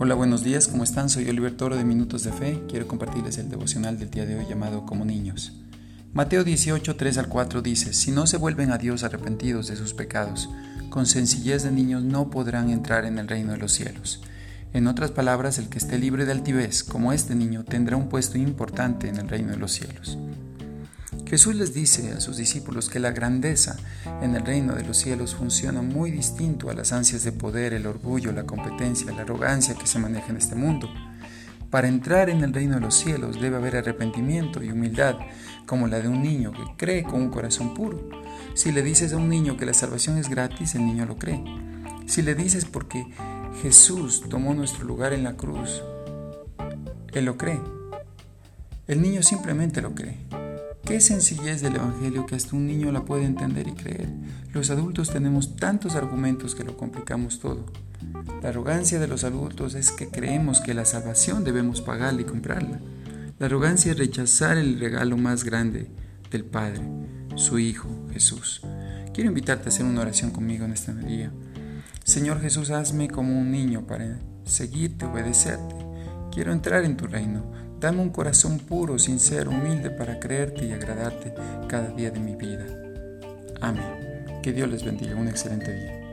Hola, buenos días, ¿cómo están? Soy Oliver Toro de Minutos de Fe. Quiero compartirles el devocional del día de hoy llamado Como Niños. Mateo 18, 3 al 4 dice, Si no se vuelven a Dios arrepentidos de sus pecados, con sencillez de niños no podrán entrar en el reino de los cielos. En otras palabras, el que esté libre de altivez, como este niño, tendrá un puesto importante en el reino de los cielos. Jesús les dice a sus discípulos que la grandeza en el reino de los cielos funciona muy distinto a las ansias de poder, el orgullo, la competencia, la arrogancia que se maneja en este mundo. Para entrar en el reino de los cielos debe haber arrepentimiento y humildad, como la de un niño que cree con un corazón puro. Si le dices a un niño que la salvación es gratis, el niño lo cree. Si le dices porque Jesús tomó nuestro lugar en la cruz, él lo cree. El niño simplemente lo cree. Qué sencillez del Evangelio que hasta un niño la puede entender y creer. Los adultos tenemos tantos argumentos que lo complicamos todo. La arrogancia de los adultos es que creemos que la salvación debemos pagarla y comprarla. La arrogancia es rechazar el regalo más grande del Padre, su Hijo Jesús. Quiero invitarte a hacer una oración conmigo en esta día. Señor Jesús, hazme como un niño para seguirte, obedecerte. Quiero entrar en tu reino Dame un corazón puro, sincero, humilde para creerte y agradarte cada día de mi vida. Amén. Que Dios les bendiga. Un excelente día.